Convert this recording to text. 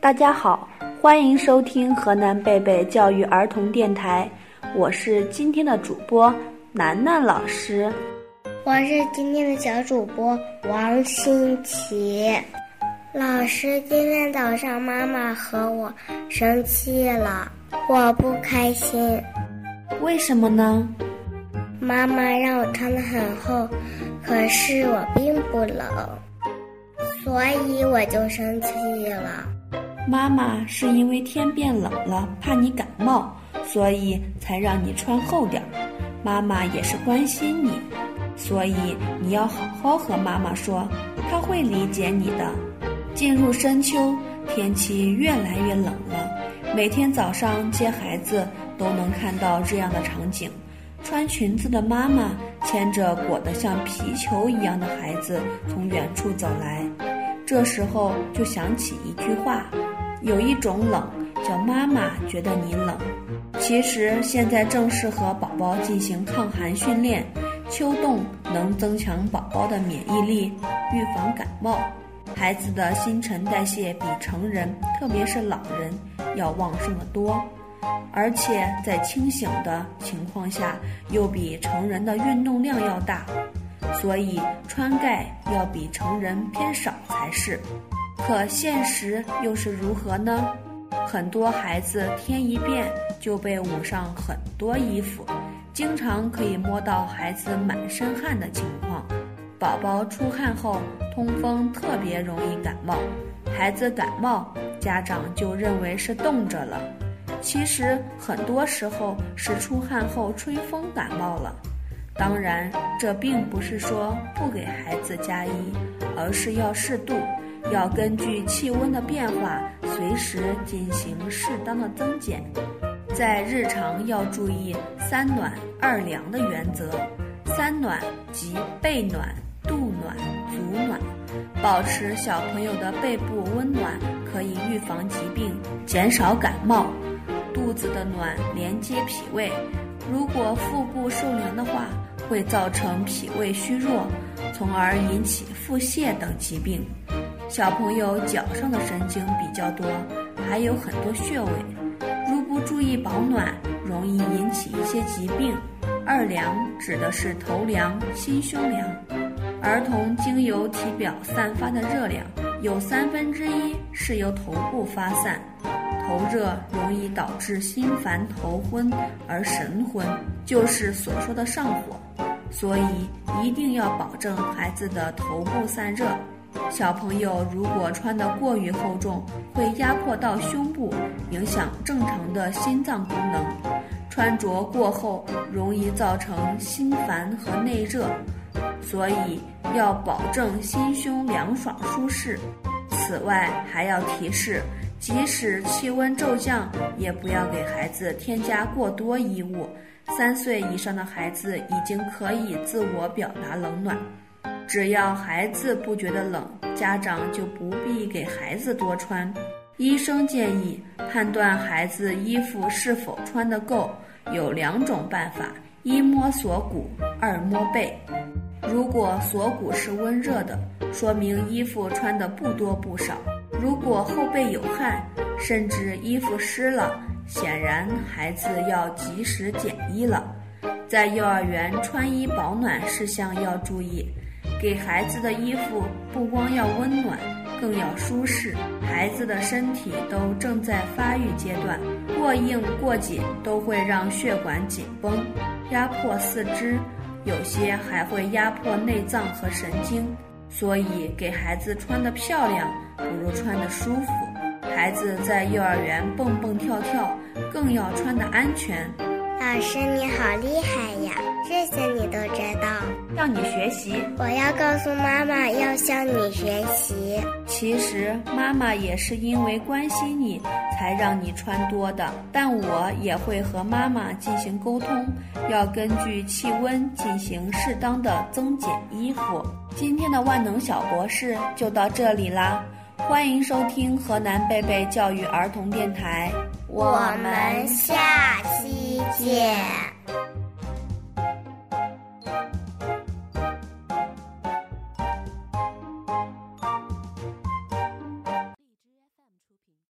大家好，欢迎收听河南贝贝教育儿童电台，我是今天的主播楠楠老师。我是今天的小主播王新奇。老师，今天早上妈妈和我生气了，我不开心。为什么呢？妈妈让我穿的很厚，可是我并不冷，所以我就生气了。妈妈是因为天变冷了，怕你感冒，所以才让你穿厚点儿。妈妈也是关心你，所以你要好好和妈妈说，她会理解你的。进入深秋，天气越来越冷了，每天早上接孩子都能看到这样的场景。穿裙子的妈妈牵着裹得像皮球一样的孩子从远处走来，这时候就想起一句话：有一种冷叫妈妈觉得你冷。其实现在正适合宝宝进行抗寒训练，秋冻能增强宝宝的免疫力，预防感冒。孩子的新陈代谢比成人，特别是老人，要旺盛的多。而且在清醒的情况下，又比成人的运动量要大，所以穿盖要比成人偏少才是。可现实又是如何呢？很多孩子天一变就被捂上很多衣服，经常可以摸到孩子满身汗的情况。宝宝出汗后通风特别容易感冒，孩子感冒，家长就认为是冻着了。其实很多时候是出汗后吹风感冒了，当然这并不是说不给孩子加衣，而是要适度，要根据气温的变化随时进行适当的增减，在日常要注意三暖二凉的原则，三暖即背暖、肚暖、足暖，保持小朋友的背部温暖，可以预防疾病，减少感冒。肚子的暖连接脾胃，如果腹部受凉的话，会造成脾胃虚弱，从而引起腹泻等疾病。小朋友脚上的神经比较多，还有很多穴位，如不注意保暖，容易引起一些疾病。二凉指的是头凉、心胸凉。儿童经由体表散发的热量，有三分之一是由头部发散。头热容易导致心烦头昏而神昏，就是所说的上火，所以一定要保证孩子的头部散热。小朋友如果穿得过于厚重，会压迫到胸部，影响正常的心脏功能。穿着过厚容易造成心烦和内热，所以要保证心胸凉爽舒适。此外还要提示。即使气温骤降，也不要给孩子添加过多衣物。三岁以上的孩子已经可以自我表达冷暖，只要孩子不觉得冷，家长就不必给孩子多穿。医生建议判断孩子衣服是否穿得够，有两种办法：一摸锁骨，二摸背。如果锁骨是温热的，说明衣服穿得不多不少。如果后背有汗，甚至衣服湿了，显然孩子要及时减衣了。在幼儿园穿衣保暖事项要注意，给孩子的衣服不光要温暖，更要舒适。孩子的身体都正在发育阶段，过硬过紧都会让血管紧绷，压迫四肢，有些还会压迫内脏和神经。所以，给孩子穿的漂亮，不如穿的舒服。孩子在幼儿园蹦蹦跳跳，更要穿的安全。老师你好厉害呀，这些你都知道。向你学习。我要告诉妈妈，要向你学习。其实妈妈也是因为关心你，才让你穿多的。但我也会和妈妈进行沟通，要根据气温进行适当的增减衣服。今天的万能小博士就到这里啦，欢迎收听河南贝贝教育儿童电台，我们下期见。